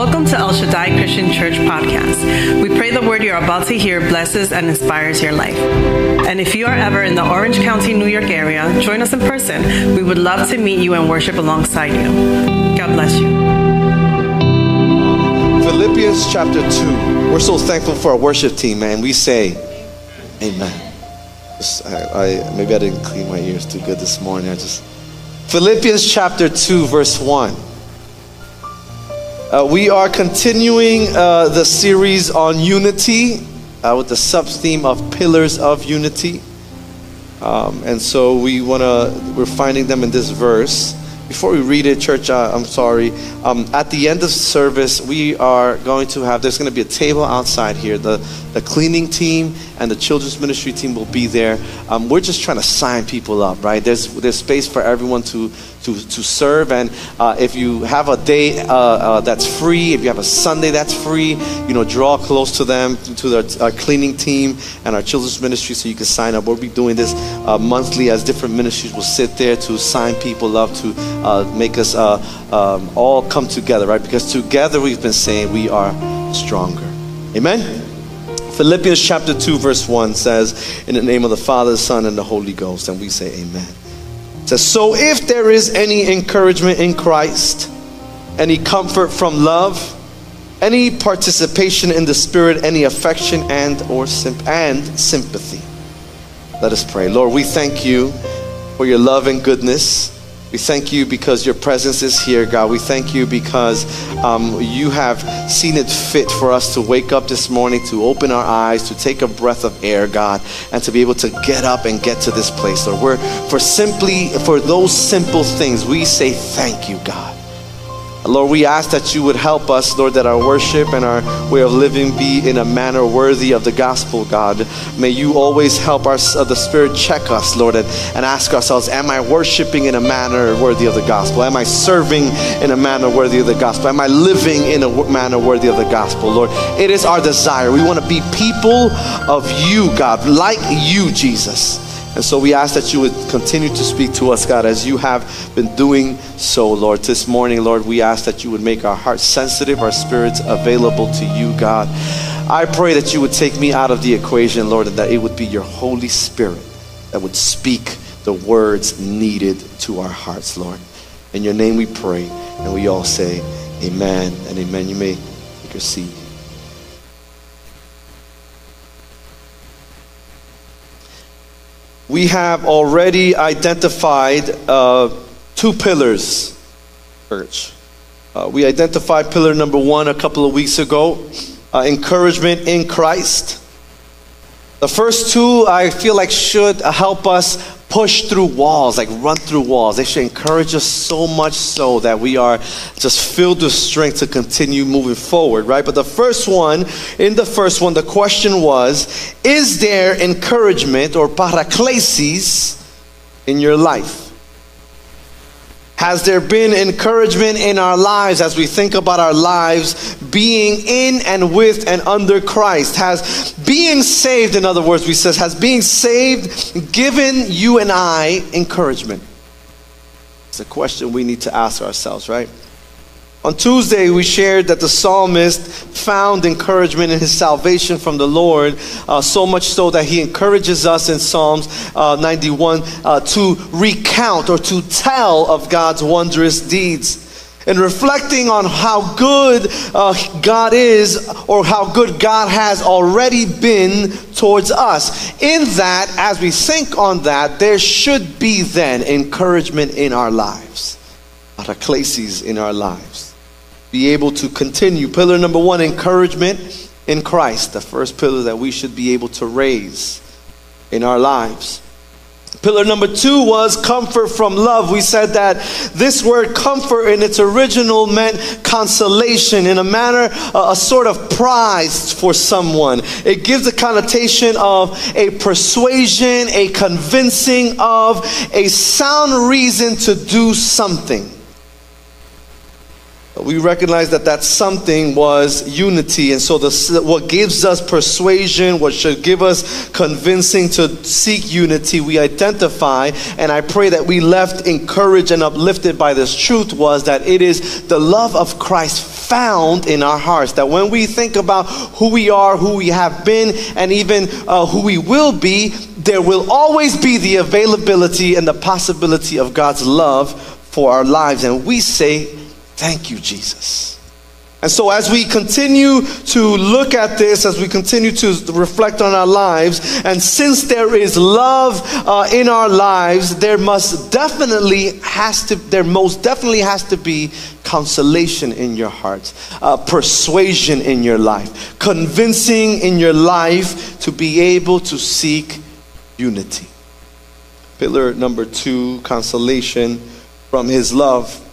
Welcome to El Shaddai Christian Church podcast. We pray the word you're about to hear blesses and inspires your life. And if you are ever in the Orange County, New York area, join us in person. We would love to meet you and worship alongside you. God bless you. Philippians chapter 2. We're so thankful for our worship team, man. We say, Amen. I, I, maybe I didn't clean my ears too good this morning. I just. Philippians chapter 2, verse 1. Uh, we are continuing uh, the series on unity uh, with the sub theme of pillars of unity. Um, and so we want to, we're finding them in this verse. Before we read it, church, uh, I'm sorry. Um, at the end of service, we are going to have, there's going to be a table outside here. The, the cleaning team and the children's ministry team will be there. Um, we're just trying to sign people up, right? There's, there's space for everyone to, to, to serve. And uh, if you have a day uh, uh, that's free, if you have a Sunday that's free, you know, draw close to them, to the, our cleaning team and our children's ministry so you can sign up. We'll be doing this uh, monthly as different ministries will sit there to sign people up, to uh, make us uh, um, all come together, right? Because together we've been saying we are stronger. Amen? Philippians chapter 2, verse 1 says, In the name of the Father, the Son, and the Holy Ghost. And we say, Amen. It says, So if there is any encouragement in Christ, any comfort from love, any participation in the Spirit, any affection and or sim- and sympathy. Let us pray. Lord, we thank you for your love and goodness. We thank you because your presence is here, God. We thank you because um, you have seen it fit for us to wake up this morning, to open our eyes, to take a breath of air, God, and to be able to get up and get to this place, Lord. We're, for simply, for those simple things, we say thank you, God. Lord, we ask that you would help us, Lord, that our worship and our way of living be in a manner worthy of the gospel, God. May you always help us, uh, the Spirit check us, Lord, and, and ask ourselves, am I worshiping in a manner worthy of the gospel? Am I serving in a manner worthy of the gospel? Am I living in a manner worthy of the gospel, Lord? It is our desire. We want to be people of you, God, like you, Jesus. And so we ask that you would continue to speak to us, God, as you have been doing so, Lord. This morning, Lord, we ask that you would make our hearts sensitive, our spirits available to you, God. I pray that you would take me out of the equation, Lord, and that it would be your Holy Spirit that would speak the words needed to our hearts, Lord. In your name we pray, and we all say, Amen and amen. You may take your seat. We have already identified uh, two pillars, church. Uh, we identified pillar number one a couple of weeks ago uh, encouragement in Christ. The first two, I feel like, should help us push through walls, like run through walls. They should encourage us so much so that we are just filled with strength to continue moving forward, right? But the first one, in the first one, the question was Is there encouragement or paraklesis in your life? Has there been encouragement in our lives as we think about our lives being in and with and under Christ? Has being saved, in other words, we says, has being saved given you and I encouragement? It's a question we need to ask ourselves, right? On Tuesday, we shared that the psalmist found encouragement in his salvation from the Lord, uh, so much so that he encourages us in Psalms uh, 91 uh, to recount or to tell of God's wondrous deeds. And reflecting on how good uh, God is or how good God has already been towards us. In that, as we think on that, there should be then encouragement in our lives, paraklesis in our lives be able to continue. Pillar number one encouragement in Christ, the first pillar that we should be able to raise in our lives. Pillar number two was comfort from love. We said that this word comfort in its original meant consolation, in a manner, a, a sort of prize for someone. It gives a connotation of a persuasion, a convincing of a sound reason to do something we recognize that that something was unity. And so, the, what gives us persuasion, what should give us convincing to seek unity, we identify. And I pray that we left encouraged and uplifted by this truth was that it is the love of Christ found in our hearts. That when we think about who we are, who we have been, and even uh, who we will be, there will always be the availability and the possibility of God's love for our lives. And we say, Thank you, Jesus. And so, as we continue to look at this, as we continue to reflect on our lives, and since there is love uh, in our lives, there must definitely has to, there most definitely has to be consolation in your heart, uh, persuasion in your life, convincing in your life to be able to seek unity. Pillar number two, consolation from His love.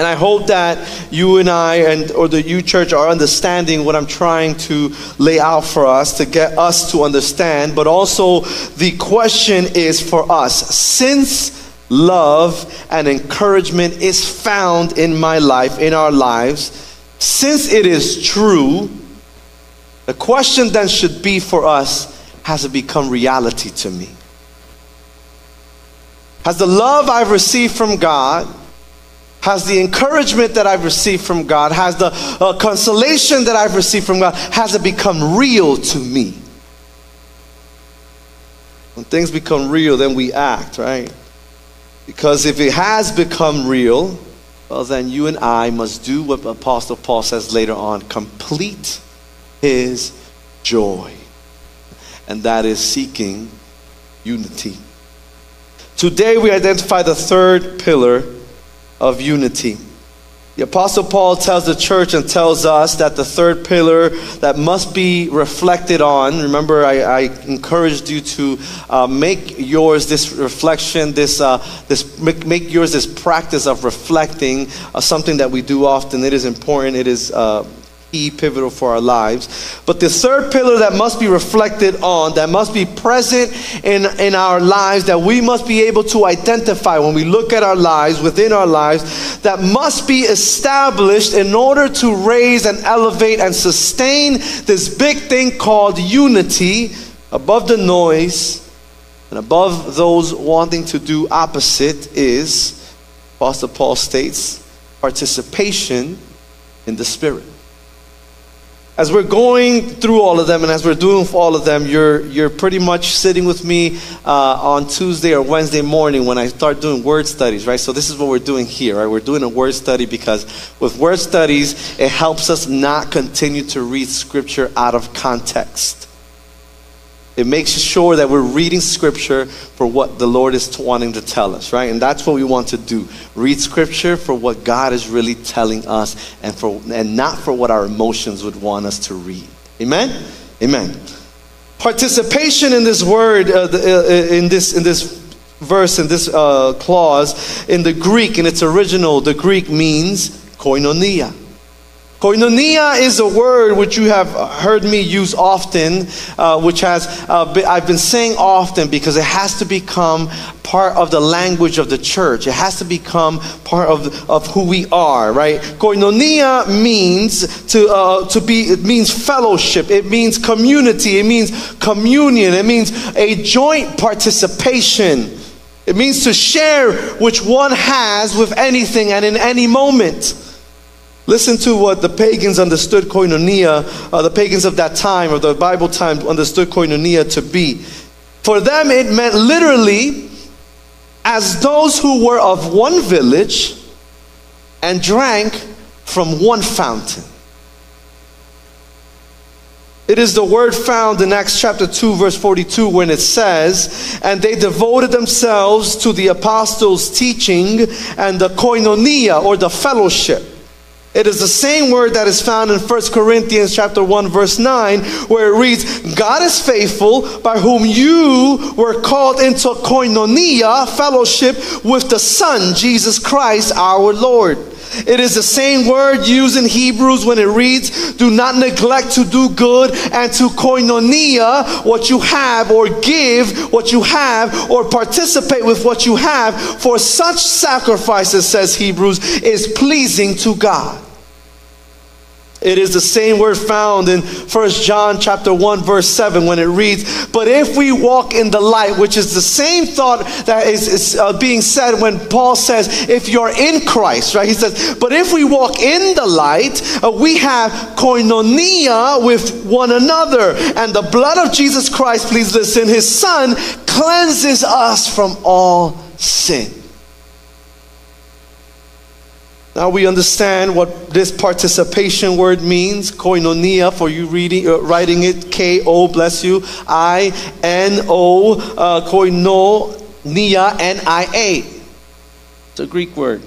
And I hope that you and I and or the U church are understanding what I'm trying to lay out for us to get us to understand, but also the question is for us. Since love and encouragement is found in my life, in our lives, since it is true, the question then should be for us has it become reality to me? Has the love I've received from God has the encouragement that I've received from God, has the uh, consolation that I've received from God, has it become real to me? When things become real, then we act, right? Because if it has become real, well, then you and I must do what Apostle Paul says later on complete his joy. And that is seeking unity. Today, we identify the third pillar of unity. The Apostle Paul tells the church and tells us that the third pillar that must be reflected on, remember, I, I encouraged you to uh, make yours this reflection, this, uh, this make, make, yours this practice of reflecting, uh, something that we do often. It is important, it is uh, key, pivotal for our lives. But the third pillar that must be reflected on, that must be present in, in our lives, that we must be able to identify when we look at our lives, within our lives, that must be established in order to raise and elevate and sustain this big thing called unity above the noise and above those wanting to do opposite is, Apostle Paul states, participation in the Spirit as we're going through all of them and as we're doing all of them, you're, you're pretty much sitting with me uh, on Tuesday or Wednesday morning when I start doing word studies, right? So this is what we're doing here, right? We're doing a word study because with word studies, it helps us not continue to read scripture out of context. It makes sure that we're reading scripture for what the Lord is wanting to tell us, right? And that's what we want to do. Read scripture for what God is really telling us and for and not for what our emotions would want us to read. Amen. Amen. Participation in this word uh, the, uh, in this in this verse in this uh, clause in the Greek in its original the Greek means koinonia. Koinonia is a word which you have heard me use often, uh, which has uh, been, I've been saying often because it has to become part of the language of the church. It has to become part of, of who we are, right? Koinonia means to uh, to be. It means fellowship. It means community. It means communion. It means a joint participation. It means to share which one has with anything and in any moment. Listen to what the pagans understood koinonia, uh, the pagans of that time, or the Bible time understood koinonia to be. For them, it meant literally as those who were of one village and drank from one fountain. It is the word found in Acts chapter 2, verse 42, when it says, And they devoted themselves to the apostles' teaching and the koinonia, or the fellowship. It is the same word that is found in 1 Corinthians chapter 1 verse 9 where it reads, God is faithful by whom you were called into koinonia, fellowship with the Son, Jesus Christ our Lord. It is the same word used in Hebrews when it reads, Do not neglect to do good and to koinonia what you have, or give what you have, or participate with what you have, for such sacrifices, says Hebrews, is pleasing to God. It is the same word found in 1 John chapter 1 verse 7 when it reads, "But if we walk in the light," which is the same thought that is, is uh, being said when Paul says, "If you're in Christ," right? He says, "But if we walk in the light, uh, we have koinonia with one another, and the blood of Jesus Christ, please listen, his son cleanses us from all sin." Now we understand what this participation word means, koinonia, for you reading, uh, writing it, K O, bless you, I N O, uh, koinonia, N I A. It's a Greek word.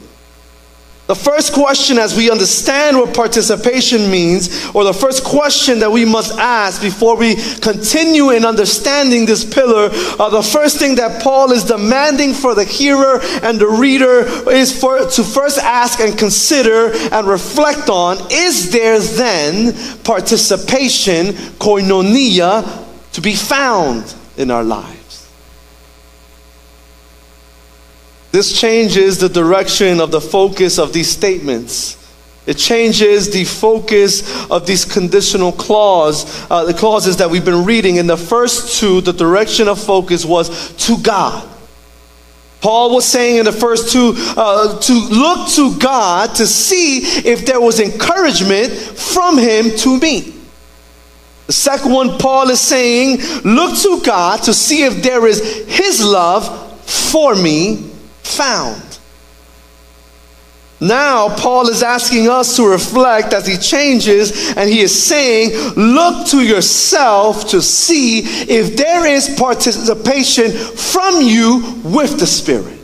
The first question, as we understand what participation means, or the first question that we must ask before we continue in understanding this pillar, uh, the first thing that Paul is demanding for the hearer and the reader is for to first ask and consider and reflect on: Is there then participation, koinonia, to be found in our lives? This changes the direction of the focus of these statements. It changes the focus of these conditional clause, uh, the clauses that we've been reading. In the first two, the direction of focus was to God. Paul was saying in the first two uh, to look to God to see if there was encouragement from Him to me. The second one, Paul is saying, look to God to see if there is His love for me found. Now, Paul is asking us to reflect as he changes, and he is saying, Look to yourself to see if there is participation from you with the Spirit.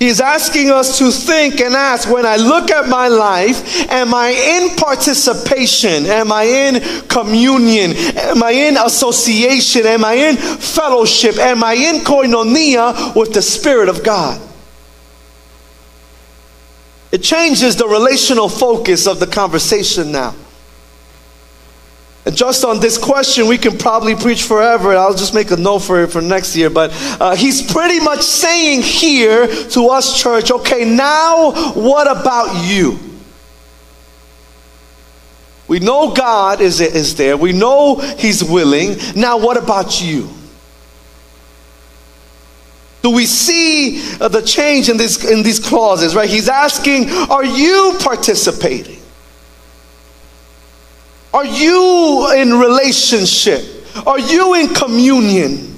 He's asking us to think and ask when I look at my life, am I in participation? Am I in communion? Am I in association? Am I in fellowship? Am I in koinonia with the Spirit of God? It changes the relational focus of the conversation now. And just on this question, we can probably preach forever. I'll just make a note for it for next year. But uh, he's pretty much saying here to us, church, okay, now what about you? We know God is, is there. We know He's willing. Now, what about you? Do we see uh, the change in, this, in these clauses, right? He's asking, are you participating? Are you in relationship? Are you in communion?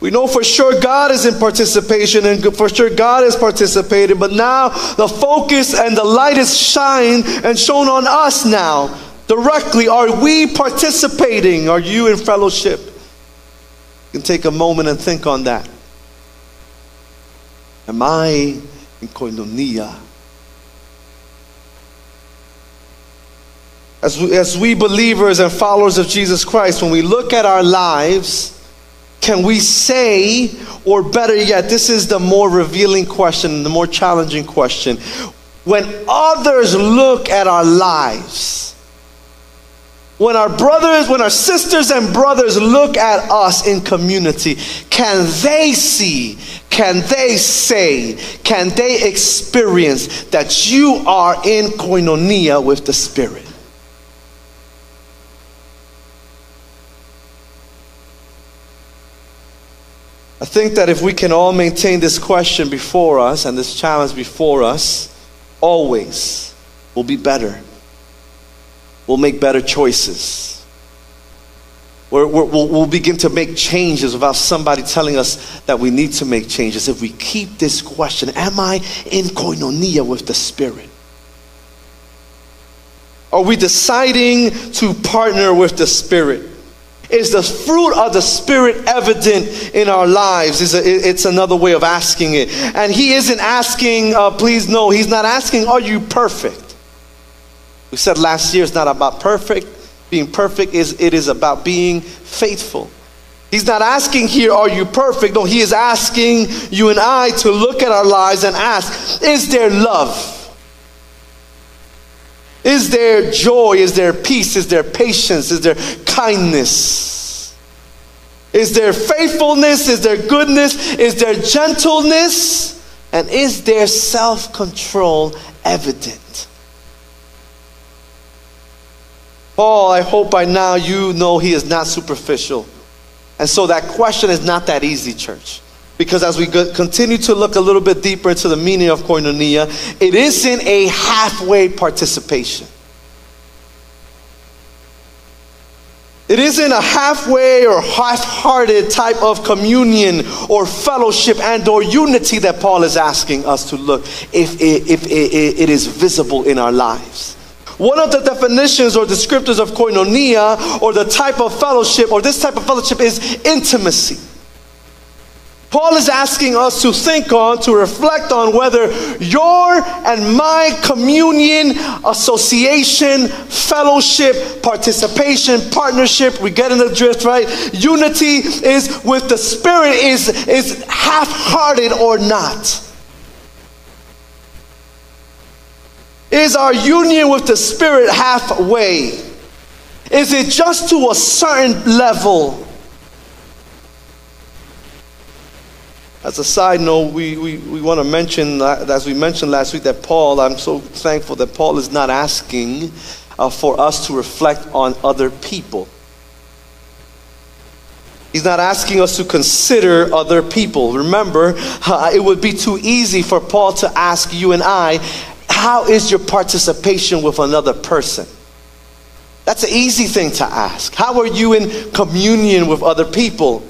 We know for sure God is in participation and for sure God is participating, but now the focus and the light is shined and shown on us now directly. Are we participating? Are you in fellowship? You can take a moment and think on that. Am I in koinonia? As we, as we believers and followers of Jesus Christ, when we look at our lives, can we say, or better yet, this is the more revealing question, the more challenging question. When others look at our lives, when our brothers, when our sisters and brothers look at us in community, can they see, can they say, can they experience that you are in koinonia with the Spirit? I think that if we can all maintain this question before us and this challenge before us, always we'll be better. We'll make better choices. we will we'll begin to make changes without somebody telling us that we need to make changes. If we keep this question, am I in koinonia with the Spirit? Are we deciding to partner with the Spirit? Is the fruit of the Spirit evident in our lives? It's another way of asking it. And He isn't asking, uh, please no, He's not asking, are you perfect? We said last year it's not about perfect. Being perfect is it is about being faithful. He's not asking here, are you perfect? No, he is asking you and I to look at our lives and ask, is there love? Is there joy? Is there peace? Is there patience? Is there kindness? Is there faithfulness? Is there goodness? Is there gentleness? And is there self control evident? Paul, I hope by now you know he is not superficial. And so that question is not that easy, church. Because as we continue to look a little bit deeper into the meaning of koinonia, it isn't a halfway participation. It isn't a halfway or half-hearted type of communion or fellowship and or unity that Paul is asking us to look if it, if it is visible in our lives. One of the definitions or descriptors of koinonia or the type of fellowship or this type of fellowship is intimacy. Paul is asking us to think on, to reflect on whether your and my communion, association, fellowship, participation, partnership, we get in the drift, right? Unity is with the Spirit is, is half hearted or not. Is our union with the Spirit halfway? Is it just to a certain level? As a side note, we, we, we want to mention, as we mentioned last week, that Paul, I'm so thankful that Paul is not asking uh, for us to reflect on other people. He's not asking us to consider other people. Remember, uh, it would be too easy for Paul to ask you and I, How is your participation with another person? That's an easy thing to ask. How are you in communion with other people?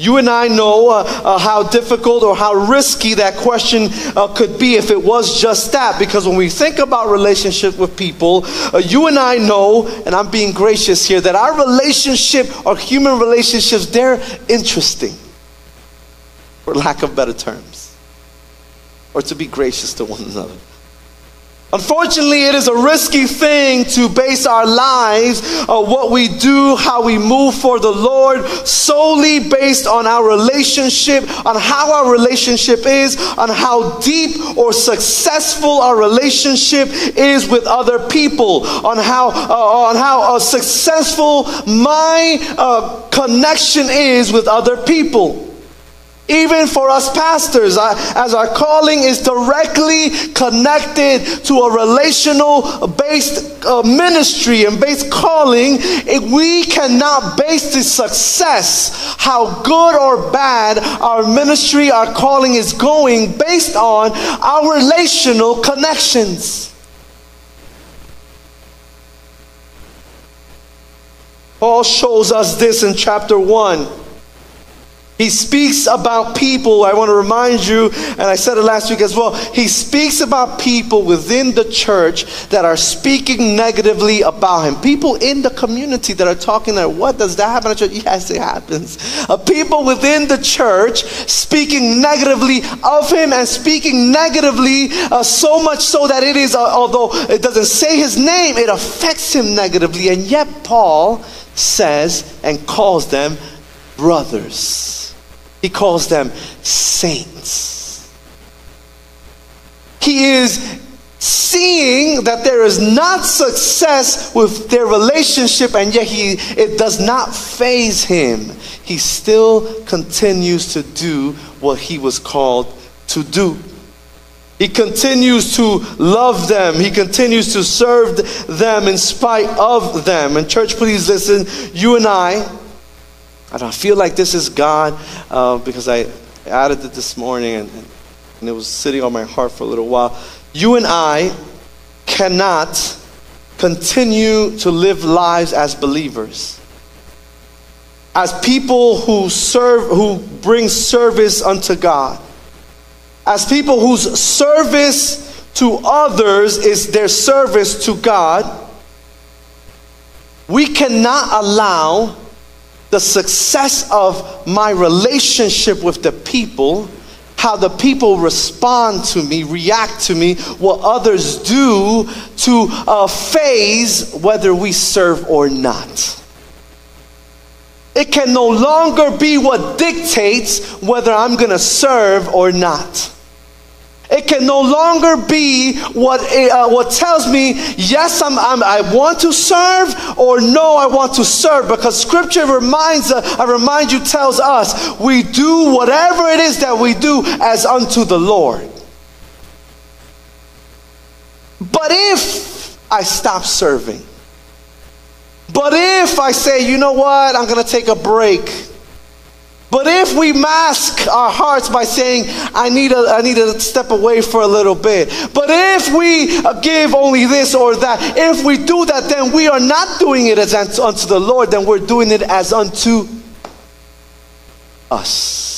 You and I know uh, uh, how difficult or how risky that question uh, could be if it was just that. Because when we think about relationship with people, uh, you and I know, and I'm being gracious here, that our relationship, our human relationships, they're interesting, for lack of better terms, or to be gracious to one another. Unfortunately, it is a risky thing to base our lives, uh, what we do, how we move for the Lord, solely based on our relationship, on how our relationship is, on how deep or successful our relationship is with other people, on how uh, on how uh, successful my uh, connection is with other people. Even for us pastors, as our calling is directly connected to a relational based uh, ministry and based calling, we cannot base the success, how good or bad our ministry, our calling is going, based on our relational connections. Paul shows us this in chapter 1. He speaks about people, I want to remind you, and I said it last week as well. He speaks about people within the church that are speaking negatively about him. People in the community that are talking there. What does that happen church? Yes, it happens. Uh, people within the church speaking negatively of him and speaking negatively uh, so much so that it is, uh, although it doesn't say his name, it affects him negatively. And yet, Paul says and calls them brothers. He calls them saints. He is seeing that there is not success with their relationship and yet he it does not faze him he still continues to do what he was called to do he continues to love them. He continues to serve them in spite of them. And, church, please listen. You and I, I feel like this is God uh, because I added it this morning and, and it was sitting on my heart for a little while. You and I cannot continue to live lives as believers. As people who serve, who bring service unto God. As people whose service to others is their service to God. We cannot allow the success of my relationship with the people, how the people respond to me, react to me, what others do to uh, faze whether we serve or not. It can no longer be what dictates whether I'm going to serve or not. It can no longer be what, uh, what tells me, yes, I'm, I'm, i want to serve, or no, I want to serve. Because Scripture reminds, uh, I remind you, tells us, we do whatever it is that we do as unto the Lord. But if I stop serving, but if I say, you know what, I'm going to take a break but if we mask our hearts by saying, I need, a, I need to step away for a little bit. But if we give only this or that, if we do that, then we are not doing it as unto the Lord, then we're doing it as unto us.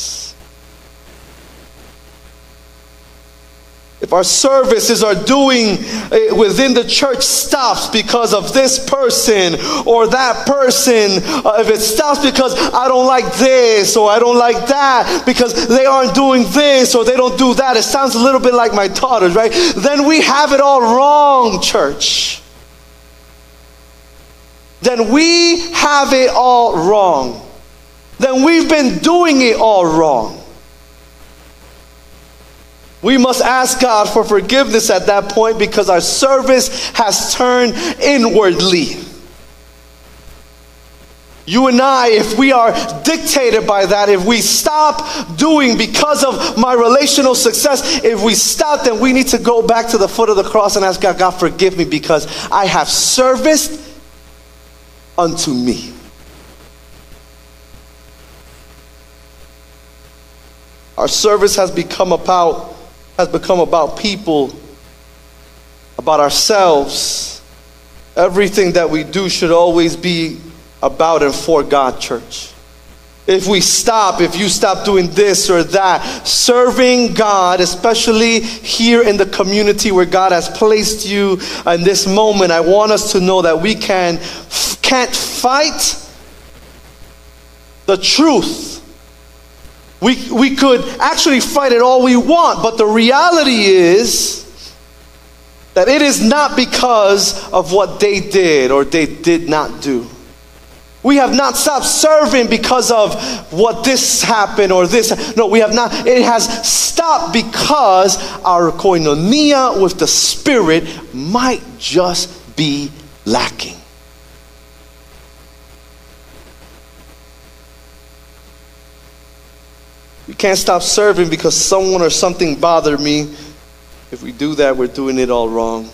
If our services are doing uh, within the church stops because of this person or that person, uh, if it stops because I don't like this or I don't like that because they aren't doing this or they don't do that, it sounds a little bit like my daughters, right? Then we have it all wrong, church. Then we have it all wrong. Then we've been doing it all wrong. We must ask God for forgiveness at that point because our service has turned inwardly. You and I, if we are dictated by that, if we stop doing because of my relational success, if we stop, then we need to go back to the foot of the cross and ask God, God, forgive me because I have serviced unto me. Our service has become about has become about people, about ourselves. Everything that we do should always be about and for God, church. If we stop, if you stop doing this or that, serving God, especially here in the community where God has placed you in this moment, I want us to know that we can can't fight the truth we, we could actually fight it all we want, but the reality is that it is not because of what they did or they did not do. We have not stopped serving because of what this happened or this. No, we have not. It has stopped because our koinonia with the Spirit might just be lacking. Can't stop serving because someone or something bothered me. If we do that, we're doing it all wrong.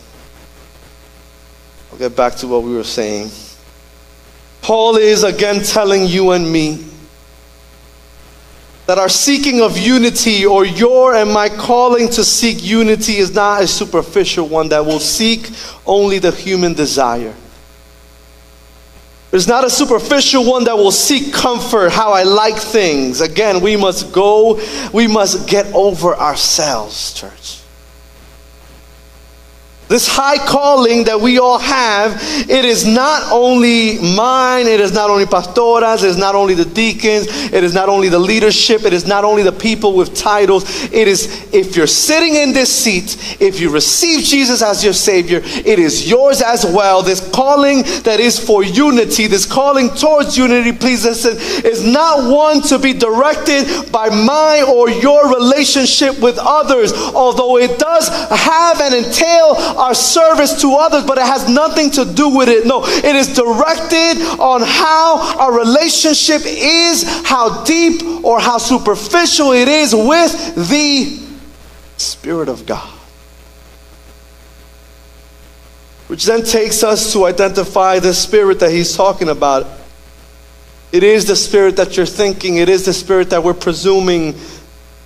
I'll get back to what we were saying. Paul is again telling you and me that our seeking of unity or your and my calling to seek unity is not a superficial one that will seek only the human desire. It's not a superficial one that will seek comfort, how I like things. Again, we must go, we must get over ourselves, church. This high calling that we all have, it is not only mine, it is not only pastoras, it is not only the deacons, it is not only the leadership, it is not only the people with titles. It is if you're sitting in this seat, if you receive Jesus as your Savior, it is yours as well. This calling that is for unity, this calling towards unity, please listen, is not one to be directed by my or your relationship with others, although it does have and entail our service to others, but it has nothing to do with it. No, it is directed on how our relationship is, how deep or how superficial it is with the Spirit of God. Which then takes us to identify the spirit that he's talking about. It is the spirit that you're thinking, it is the spirit that we're presuming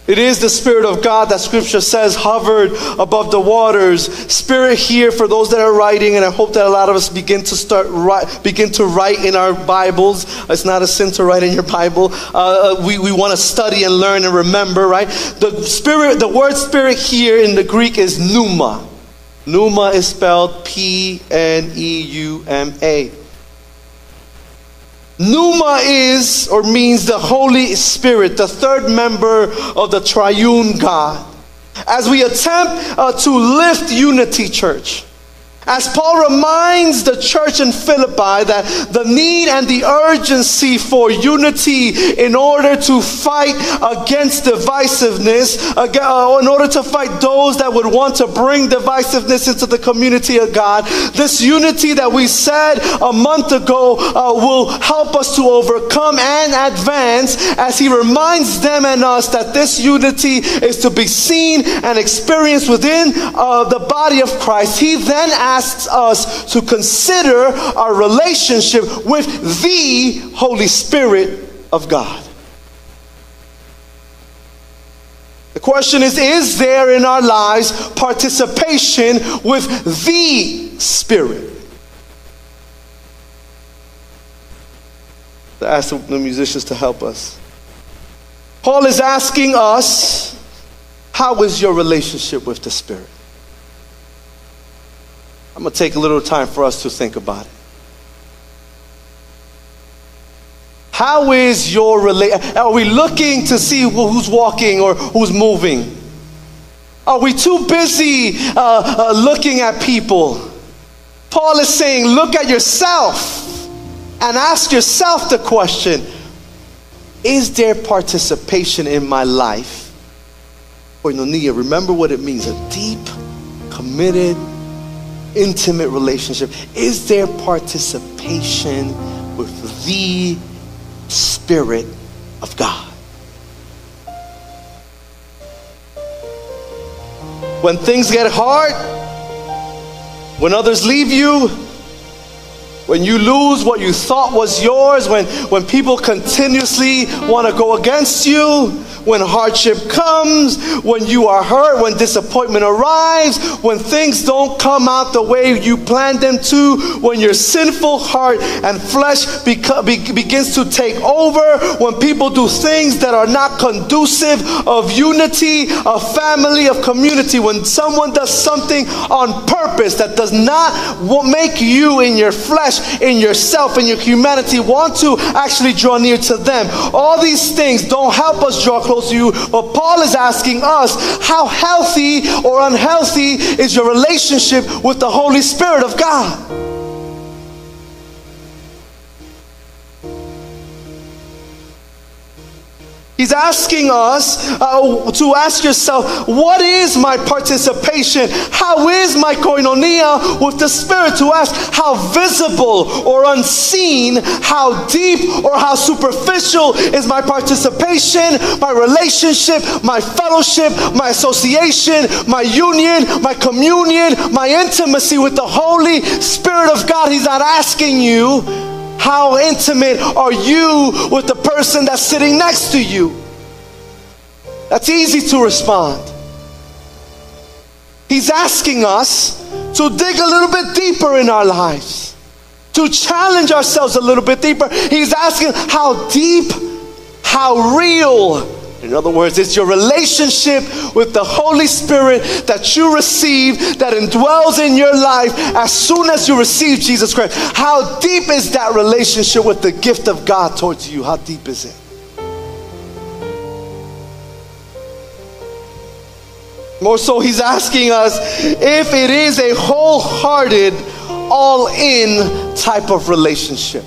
it is the Spirit of God that Scripture says hovered above the waters. Spirit here for those that are writing, and I hope that a lot of us begin to start write, begin to write in our Bibles. It's not a sin to write in your Bible. Uh, uh we we want to study and learn and remember, right? The Spirit, the word Spirit here in the Greek is pneuma. Pneuma is spelled P N E U M A. Pneuma is or means the Holy Spirit, the third member of the triune God. As we attempt uh, to lift unity, church, As Paul reminds the church in Philippi that the need and the urgency for unity in order to fight against divisiveness, uh, in order to fight those that would want to bring divisiveness into the community of God, this unity that we said a month ago uh, will help us to overcome and advance as he reminds them and us that this unity is to be seen and experienced within uh, the body of Christ. He then asks us to consider our relationship with the Holy Spirit of God. The question is Is there in our lives participation with the Spirit? To ask the musicians to help us. Paul is asking us, How is your relationship with the Spirit? I'm going to take a little time for us to think about it. How is your relation? Are we looking to see who's walking or who's moving? Are we too busy uh, uh, looking at people? Paul is saying, look at yourself and ask yourself the question Is there participation in my life? Koinonia, remember what it means a deep, committed, intimate relationship? Is there participation with the Spirit of God? When things get hard, when others leave you, when you lose what you thought was yours, when, when people continuously want to go against you, when hardship comes, when you are hurt, when disappointment arrives, when things don't come out the way you planned them to, when your sinful heart and flesh beca- be- begins to take over, when people do things that are not conducive of unity, of family, of community, when someone does something on purpose that does not make you in your flesh, in yourself, in your humanity want to actually draw near to them. All these things don't help us draw close to you. But Paul is asking us, how healthy or unhealthy is your relationship with the Holy Spirit of God? He's asking us uh, to ask yourself, what is my participation? How is my koinonia with the Spirit? To ask how visible or unseen, how deep or how superficial is my participation, my relationship, my fellowship, my association, my union, my communion, my intimacy with the Holy Spirit of God. He's not asking you how intimate are you with the person that's sitting next to you? That's easy to respond. He's asking us to dig a little bit deeper in our lives, to challenge ourselves a little bit deeper. He's asking how deep, how real in other words, it's your relationship with the Holy Spirit that you receive that indwells in your life as soon as you receive Jesus Christ. How deep is that relationship with the gift of God towards you? How deep is it? More so, he's asking us if it is a wholehearted, all in type of relationship.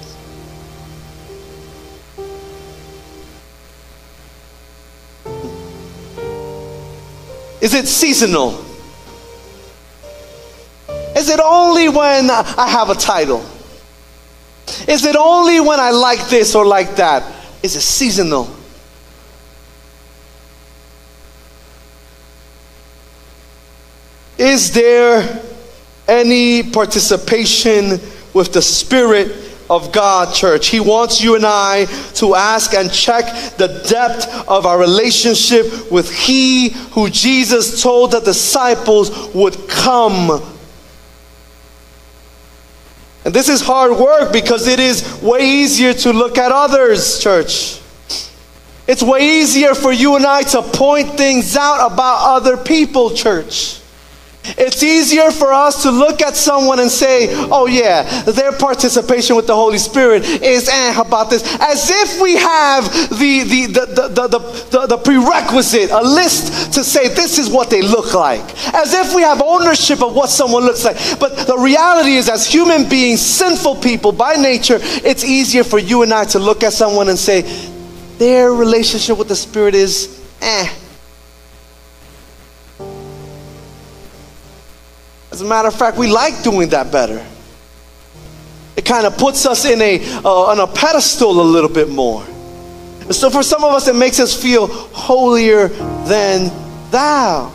Is it seasonal? Is it only when I have a title? Is it only when I like this or like that? Is it seasonal? Is there any participation with the Spirit of God, church. He wants you and I to ask and check the depth of our relationship with He who Jesus told the disciples would come. And this is hard work because it is way easier to look at others, church. It's way easier for you and I to point things out about other people, church. It's easier for us to look at someone and say, oh, yeah, their participation with the Holy Spirit is eh, about this, as if we have the, the, the, the, the, the, the prerequisite, a list to say this is what they look like, as if we have ownership of what someone looks like. But the reality is, as human beings, sinful people by nature, it's easier for you and I to look at someone and say, their relationship with the Spirit is eh. As a matter of fact, we like doing that better. It kind of puts us in a, uh, on a pedestal a little bit more. And so for some of us, it makes us feel holier than thou.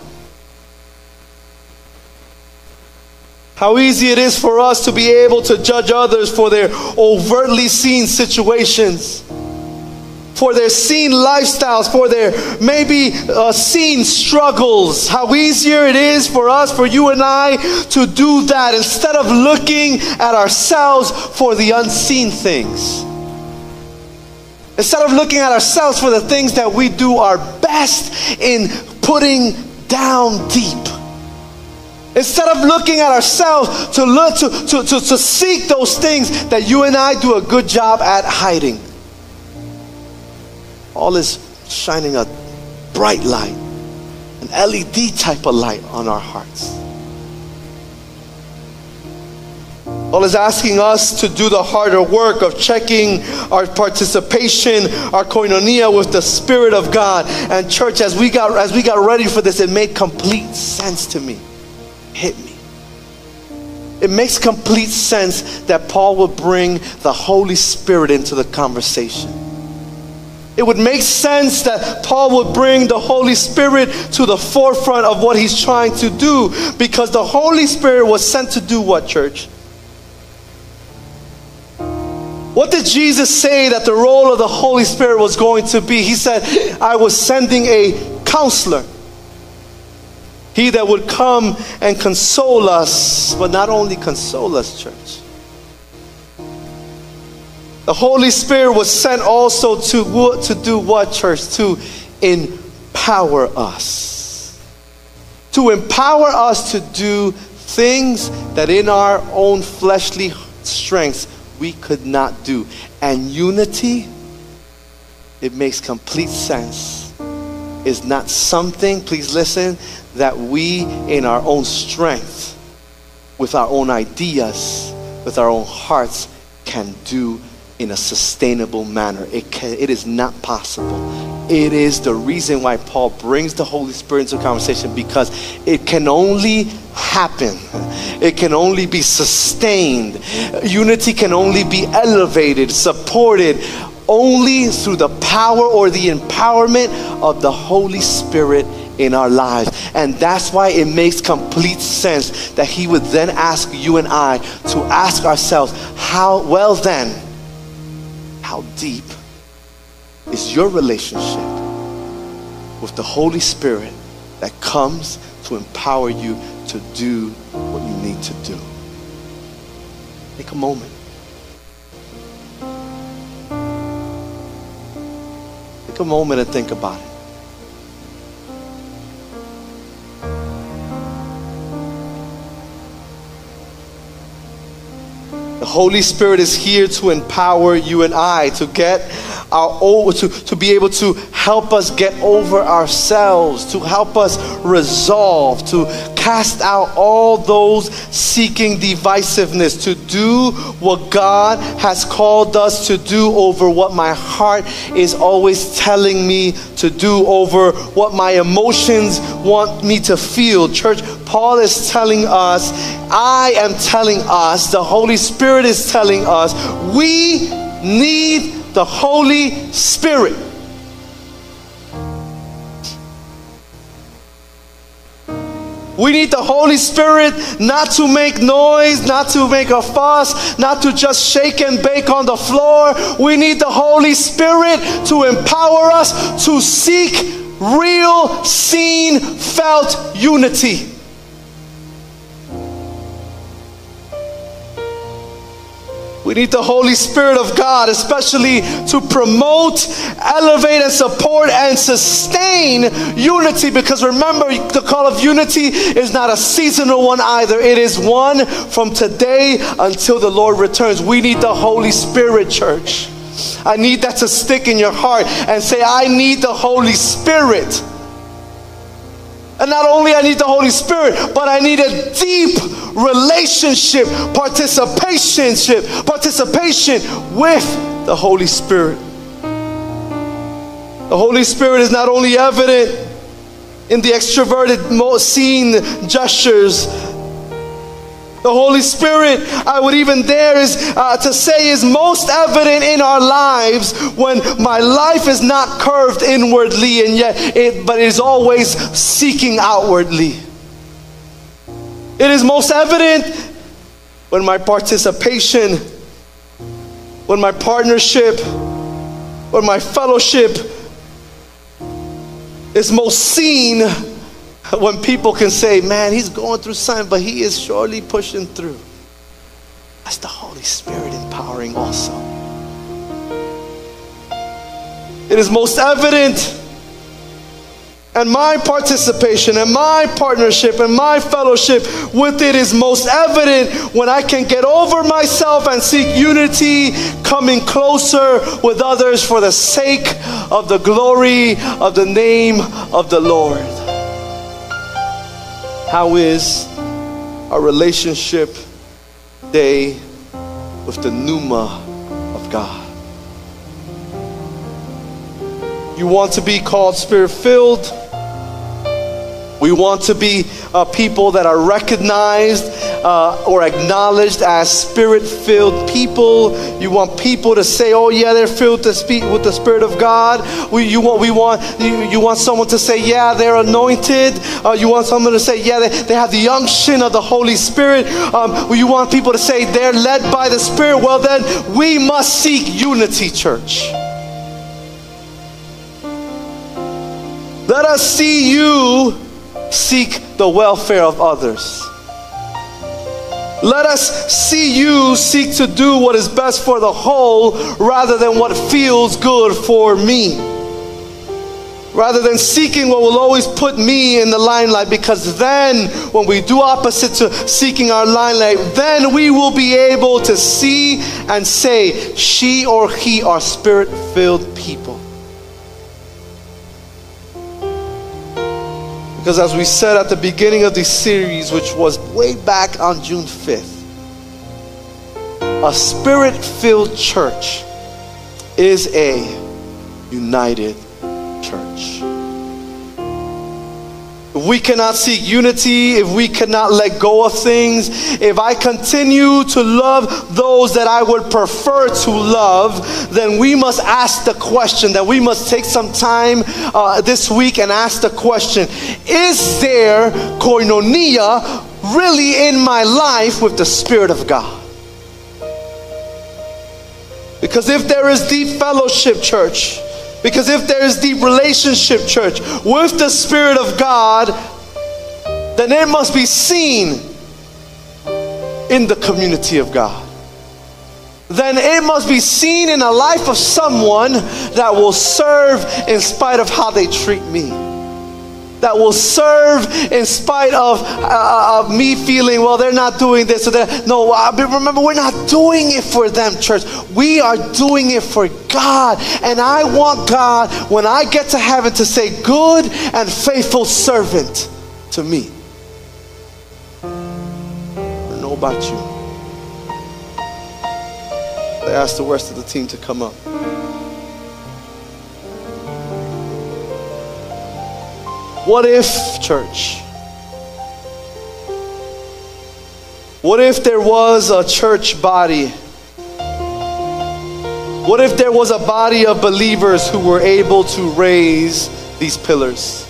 How easy it is for us to be able to judge others for their overtly seen situations for their seen lifestyles, for their maybe uh, seen struggles. How easier it is for us, for you and I, to do that instead of looking at ourselves for the unseen things. Instead of looking at ourselves for the things that we do our best in putting down deep. Instead of looking at ourselves to look to, to, to, to seek those things that you and I do a good job at hiding. All is shining a bright light, an LED type of light on our hearts. Paul is asking us to do the harder work of checking our participation, our koinonia with the Spirit of God. And church, as we got as we got ready for this, it made complete sense to me. Hit me. It makes complete sense that Paul would bring the Holy Spirit into the conversation. It would make sense that Paul would bring the Holy Spirit to the forefront of what he's trying to do because the Holy Spirit was sent to do what, church? What did Jesus say that the role of the Holy Spirit was going to be? He said, I was sending a counselor. He that would come and console us, but not only console us, church the Holy Spirit was sent also to, to do what, church? To empower us. To empower us to do things that in our own fleshly strengths we could not do. And unity, it makes complete sense, is not something, please listen, that we in our own strength, with our own ideas, with our own hearts, can do in a sustainable manner. It, can, it is not possible. It is the reason why Paul brings the Holy Spirit into conversation because it can only happen. It can only be sustained. Unity can only be elevated, supported only through the power or the empowerment of the Holy Spirit in our lives. And that's why it makes complete sense that he would then ask you and I to ask ourselves, how well then how deep is your relationship with the Holy Spirit that comes to empower you to do what you need to do. Take a moment. Take a moment and think about it. Holy Spirit is here to empower you and I to get our over to, to be able to help us get over ourselves, to help us resolve, to cast out all those seeking divisiveness, to do what God has called us to do over what my heart is always telling me to do, over what my emotions want me to feel. Church, Paul is telling us, I am telling us, the Holy Spirit is telling us, we need the Holy Spirit. We need the Holy Spirit not to make noise, not to make a fuss, not to just shake and bake on the floor. We need the Holy Spirit to empower us to seek real, seen, felt unity. We need the Holy Spirit of God, especially to promote, elevate, and support and sustain unity. Because remember, the call of unity is not a seasonal one either, it is one from today until the Lord returns. We need the Holy Spirit, church. I need that to stick in your heart and say, I need the Holy Spirit. And not only I need the Holy Spirit, but I need a deep relationship, participation, participation with the Holy Spirit. The Holy Spirit is not only evident in the extroverted scene gestures the Holy Spirit, I would even dare is uh, to say, is most evident in our lives when my life is not curved inwardly, and yet it, but is always seeking outwardly. It is most evident when my participation, when my partnership, when my fellowship is most seen when people can say, man, he's going through something, but he is surely pushing through. That's the Holy Spirit empowering also. It is most evident and my participation and my partnership and my fellowship with it is most evident when I can get over myself and seek unity, coming closer with others for the sake of the glory of the name of the Lord. How is our relationship day with the pneuma of God? You want to be called spirit filled? We want to be uh, people that are recognized uh, or acknowledged as spirit filled people. You want people to say, oh, yeah, they're filled to speak with the Spirit of God. We, you, want, we want, you, you want someone to say, yeah, they're anointed. Uh, you want someone to say, yeah, they, they have the unction of the Holy Spirit. Um, you want people to say they're led by the Spirit. Well, then we must seek unity, church. Let us see you seek the welfare of others. Let us see you seek to do what is best for the whole rather than what feels good for me. Rather than seeking what will always put me in the limelight, because then, when we do opposite to seeking our limelight, then we will be able to see and say, She or he are spirit filled people. Because as we said at the beginning of this series, which was way back on June 5th, a spirit filled church is a united church. If we cannot seek unity, if we cannot let go of things, if I continue to love those that I would prefer to love, then we must ask the question that we must take some time uh, this week and ask the question Is there koinonia really in my life with the Spirit of God? Because if there is deep fellowship, church, because if there is deep relationship, church, with the Spirit of God, then it must be seen in the community of God. Then it must be seen in the life of someone that will serve in spite of how they treat me that will serve in spite of, uh, of me feeling, well, they're not doing this or that. No, remember, we're not doing it for them, church. We are doing it for God. And I want God, when I get to heaven, to say, good and faithful servant to me. I know about you. They asked the rest of the team to come up. What if, church? What if there was a church body? What if there was a body of believers who were able to raise these pillars?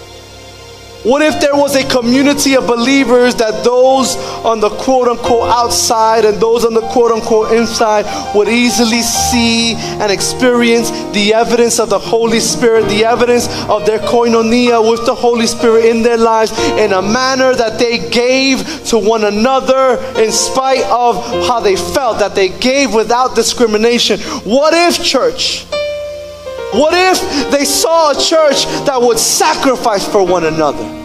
What if there was a community of believers that those on the quote unquote outside and those on the quote unquote inside would easily see and experience the evidence of the Holy Spirit, the evidence of their koinonia with the Holy Spirit in their lives in a manner that they gave to one another in spite of how they felt, that they gave without discrimination? What if, church? What if they saw a church that would sacrifice for one another?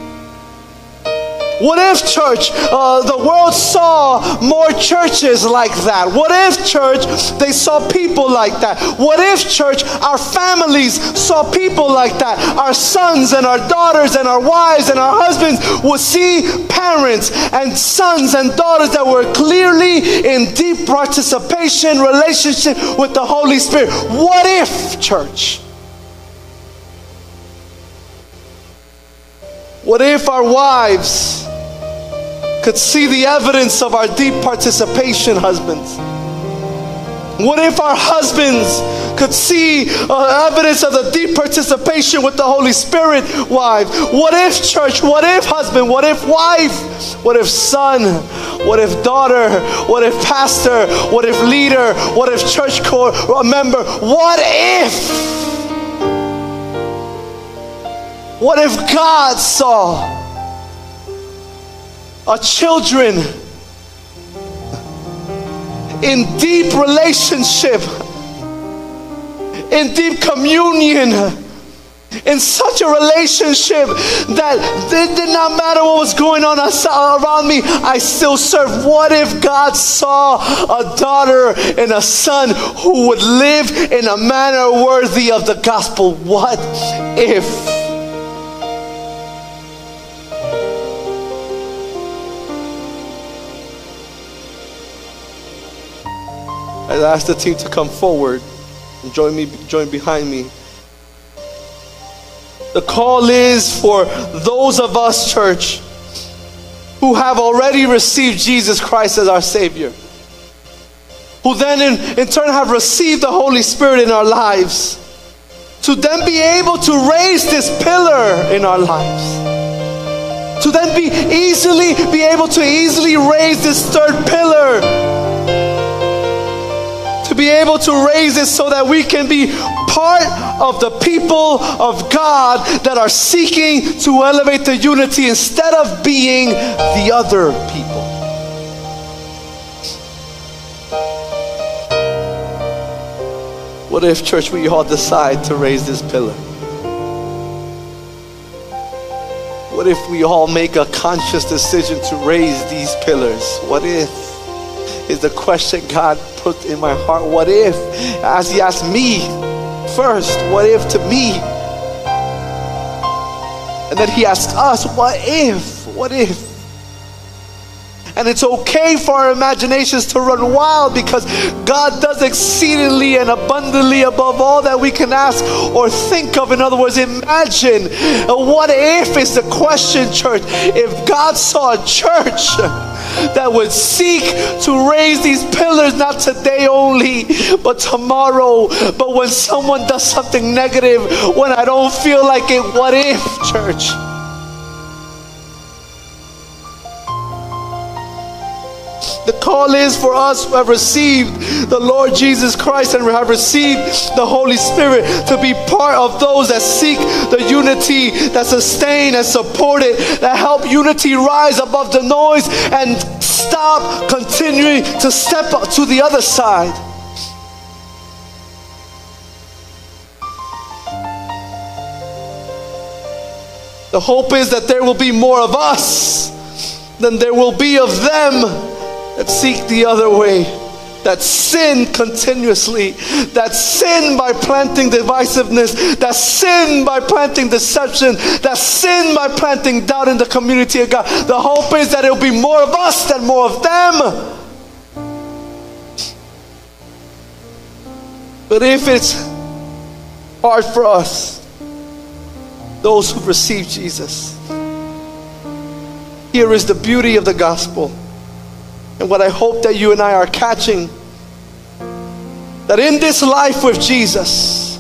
What if, church, uh, the world saw more churches like that? What if, church, they saw people like that? What if, church, our families saw people like that? Our sons and our daughters and our wives and our husbands would see parents and sons and daughters that were clearly in deep participation, relationship with the Holy Spirit. What if, church? What if our wives could see the evidence of our deep participation, husbands? What if our husbands could see uh, evidence of the deep participation with the Holy Spirit, wife? What if, church? What if, husband? What if, wife? What if, son? What if, daughter? What if, pastor? What if, leader? What if, church core member? What if? What if God saw our children in deep relationship, in deep communion, in such a relationship that it did not matter what was going on around me, I still served. What if God saw a daughter and a son who would live in a manner worthy of the gospel? What if? I ask the team to come forward and join me, join behind me. The call is for those of us, church, who have already received Jesus Christ as our Savior, who then in, in turn have received the Holy Spirit in our lives, to then be able to raise this pillar in our lives, to then be easily be able to easily raise this third pillar be able to raise it so that we can be part of the people of God that are seeking to elevate the unity instead of being the other people. What if, church, we all decide to raise this pillar? What if we all make a conscious decision to raise these pillars? What if is the question God put in my heart. What if? As He asked me first, what if to me? And then He asked us, what if? What if? And it's okay for our imaginations to run wild because God does exceedingly and abundantly above all that we can ask or think of. In other words, imagine. What if is the question, church? If God saw a church that would seek to raise these pillars not today only, but tomorrow. But when someone does something negative, when I don't feel like it, what if, church? The call is for us who have received the Lord Jesus Christ and have received the Holy Spirit to be part of those that seek the unity, that sustain and support it, that help unity rise above the noise and stop continuing to step up to the other side. The hope is that there will be more of us than there will be of them that seek the other way, that sin continuously, that sin by planting divisiveness, that sin by planting deception, that sin by planting doubt in the community of God. The hope is that it'll be more of us than more of them. But if it's hard for us, those who receive Jesus, here is the beauty of the gospel. And what I hope that you and I are catching that in this life with Jesus,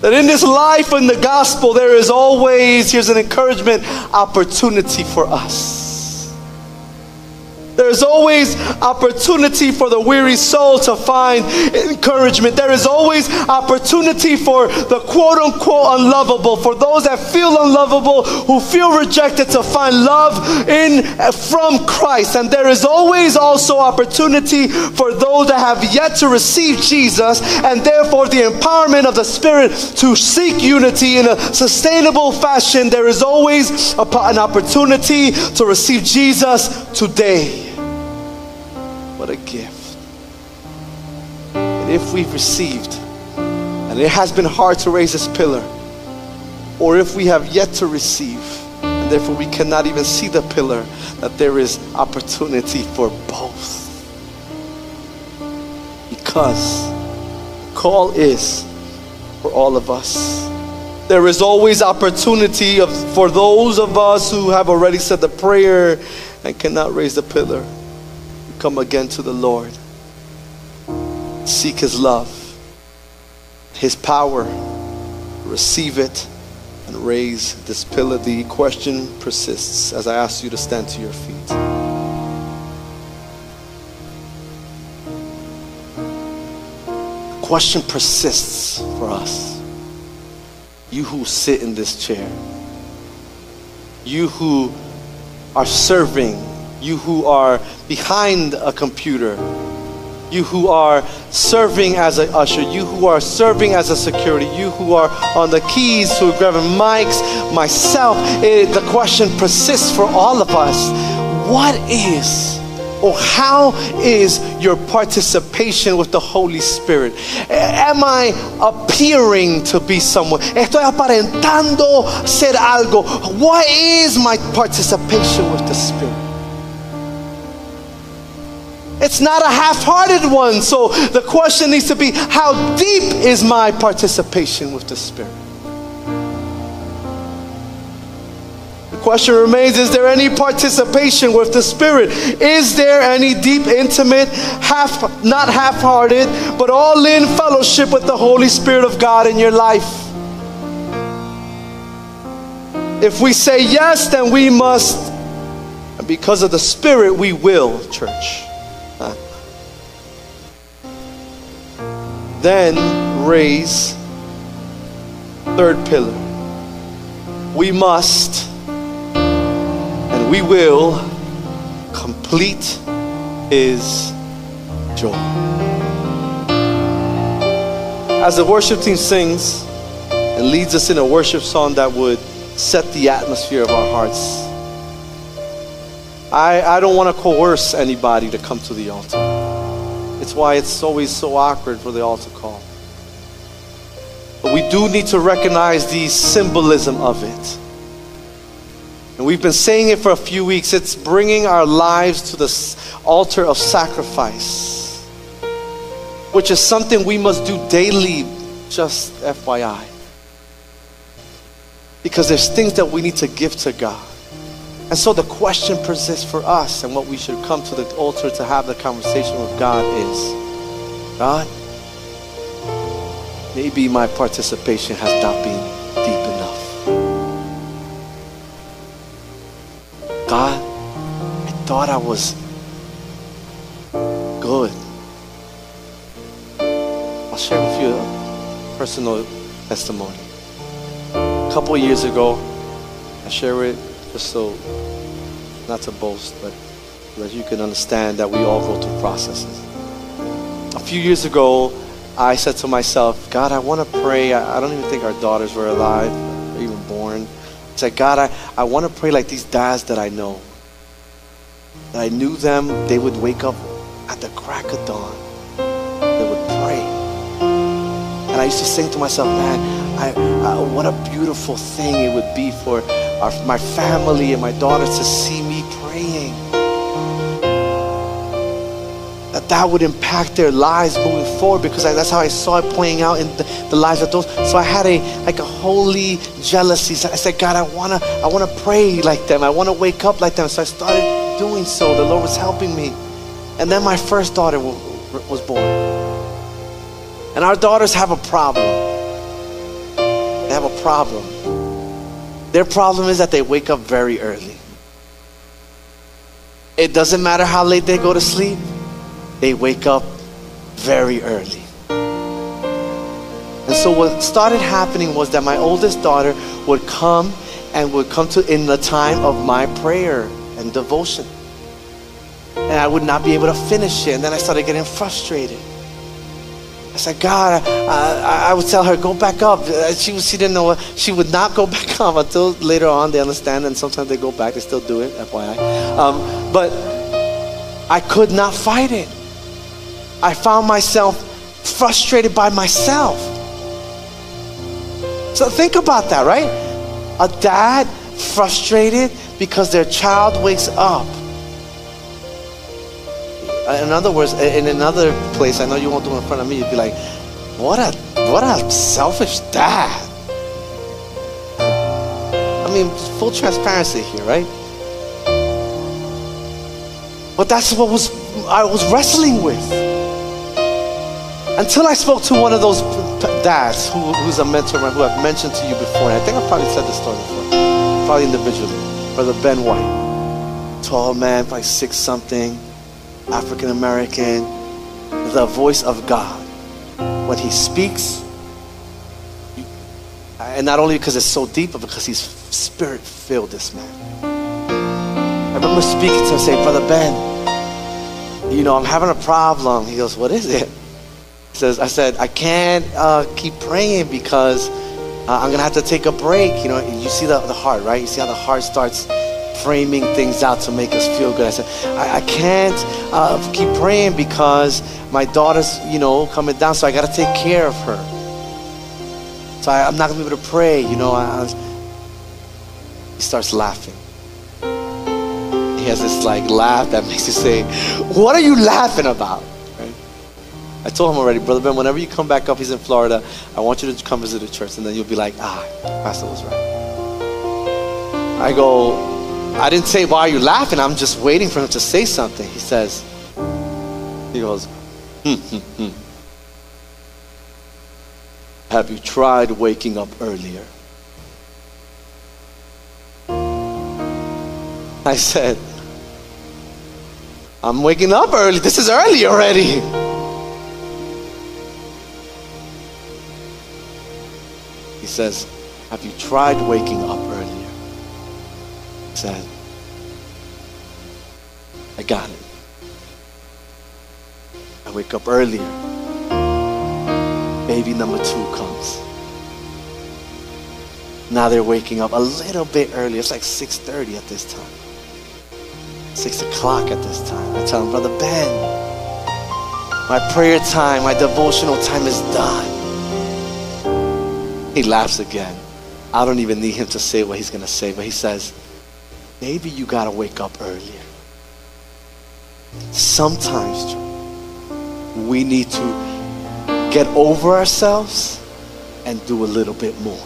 That in this life in the gospel, there is always, here's an encouragement, opportunity for us. There's always opportunity for the weary soul to find encouragement. There is always opportunity for the quote unquote unlovable, for those that feel unlovable, who feel rejected to find love in from Christ. And there is always also opportunity for those that have yet to receive Jesus and therefore the empowerment of the Spirit to seek unity in a sustainable fashion. There is always an opportunity to receive Jesus today. What a gift. And if we've received, and it has been hard to raise this pillar, or if we have yet to receive, and therefore we cannot even see the pillar, that there is opportunity for both. Because the call is for all of us. There is always opportunity of, for those of us who have already said the prayer and cannot raise the pillar come again to the Lord. Seek His love, His power, receive it, and raise this pillar. The question persists as I ask you to stand to your feet. The question persists for us. You who sit in this chair, you who are serving you who are behind a computer, you who are serving as an usher, you who are serving as a security, you who are on the keys, who are grabbing mics, myself, it, the question persists for all of us. What is or how is your participation with the Holy Spirit? Am I appearing to be someone? Estoy aparentando ser algo. What is my participation with the Spirit? It's not a half hearted one. So the question needs to be how deep is my participation with the Spirit? The question remains is there any participation with the Spirit? Is there any deep, intimate, half, not half hearted, but all in fellowship with the Holy Spirit of God in your life? If we say yes, then we must, and because of the Spirit, we will, church. Then raise third pillar. We must and we will complete his joy. As the worship team sings and leads us in a worship song that would set the atmosphere of our hearts, I, I don't want to coerce anybody to come to the altar. It's why it's always so awkward for the altar call. But we do need to recognize the symbolism of it. And we've been saying it for a few weeks. It's bringing our lives to the altar of sacrifice, which is something we must do daily, just FYI. Because there's things that we need to give to God. And so the question persists for us, and what we should come to the altar to have the conversation with God is God, maybe my participation has not been deep enough. God, I thought I was good. I'll share with you a personal testimony. A couple years ago, I shared it just so, not to boast, but that you can understand that we all go through processes. A few years ago, I said to myself, God, I want to pray. I, don't even think our daughters were alive or even born. I said, God, I, I want to pray like these dads that I know. That I knew them, they would wake up at the crack of dawn. They would pray. And I used to sing to myself, man, I, I, what a beautiful thing it would be for our, my family and my daughters to see me praying. That that would impact their lives moving forward because I, that's how I saw it playing out in the, the, lives of those. So I had a like a holy jealousy. So I said, God, I wanna I wanna pray like them. I wanna wake up like them. So I started doing so. The Lord was helping me. And then my first daughter was born. And our daughters have a problem They have a problem. Their problem is that they wake up very early. It doesn't matter how late they go to sleep, they wake up very early. And so what started happening was that my oldest daughter would come and would come to in the time of my prayer and devotion. And I would not be able to finish it. And then I started getting frustrated. I said, God, I, I, would tell her, go back up. Uh, she, she didn't know what, she would not go back up until later on they understand, and sometimes they go back, they still do it, FYI. Um, but I could not fight it. I found myself frustrated by myself. So think about that, right? A dad frustrated because their child wakes up in other words, in another place, I know you won't do it in front of me, you'd be like, what a what a selfish dad. I mean, full transparency here, right? But that's what was I was wrestling with. Until I spoke to one of those dads who, who's a mentor who I've mentioned to you before. And I think I've probably said this story before. Probably individually. Brother Ben White. Tall man, probably six something African American, the voice of God. When he speaks, and not only because it's so deep, but because he's spirit filled, this man. I remember speaking to him saying, Brother Ben, you know, I'm having a problem. He goes, What is it? He says, I said, I can't uh, keep praying because uh, I'm going to have to take a break. You know, you see the, the heart, right? You see how the heart starts framing things out to make us feel good. I said, I, I can't uh, keep praying because my daughter's, you know, coming down, so I got to take care of her. So I, am not going to be able to pray, you know. I, I he starts laughing. He has this like laugh that makes you say, What are you laughing about? I told him already, Brother Ben, whenever you come back up, he's in Florida, I want you to come visit the church, and then you'll be like, Ah, Pastor was right. I go, I didn't say, Why are you laughing? I'm just waiting for him to say something. He says, He goes, hmm, hmm, hmm. Have you tried waking up earlier? I said, I'm waking up early. This is early already. He says, Have you tried waking up? Said, I got it. I wake up earlier. Baby number two comes. Now they're waking up a little bit early. It's like 6.30 at this time. 6 o'clock at this time. I tell him, Brother Ben, my prayer time, my devotional time is done. He laughs again. I don't even need him to say what he's going to say, but he says, maybe you got to wake up earlier. Sometimes we need to get over ourselves and do a little bit more.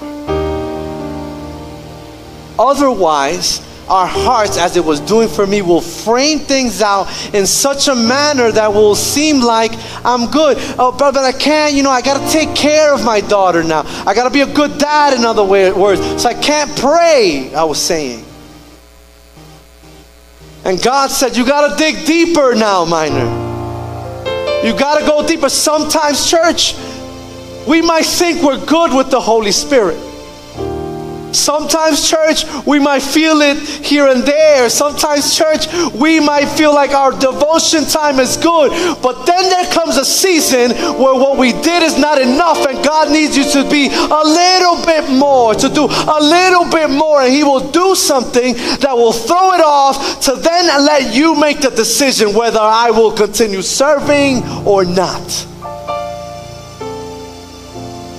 Otherwise, our hearts, as it was doing for me, will frame things out in such a manner that will seem like I'm good. Oh, but, but I can't, you know, I got to take care of my daughter now. I got to be a good dad, in other words. So I can't pray, I was saying. And God said, You got to dig deeper now, Mynor. You got to go deeper. Sometimes, church, we might think we're good with the Holy Spirit. Sometimes, church, we might feel it here and there. Sometimes, church, we might feel like our devotion time is good. But then there comes a season where what we did is not enough, and God needs you to be a little bit more, to do a little bit more, and He will do something that will throw it off to then let you make the decision whether I will continue serving or not.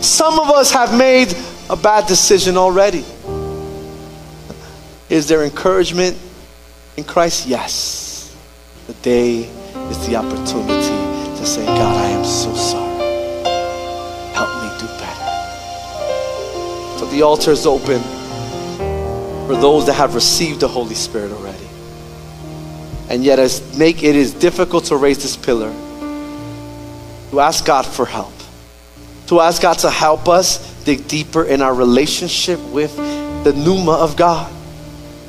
Some of us have made a bad decision already. Is there encouragement in Christ? Yes. The day is the opportunity to say, God, I am so sorry. Help me do better. So the altar is open for those that have received the Holy Spirit already. And yet, as make it is difficult to raise this pillar, to ask God for help, to ask God to help us dig deeper in our relationship with the pneuma of God.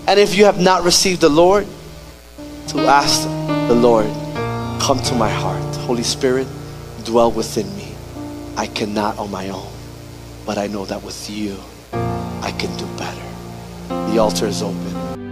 And if you have not received the Lord, to ask the Lord, come to my heart. Holy Spirit, dwell within me. I cannot on my own, but I know that with you, I can do better. The altar is open.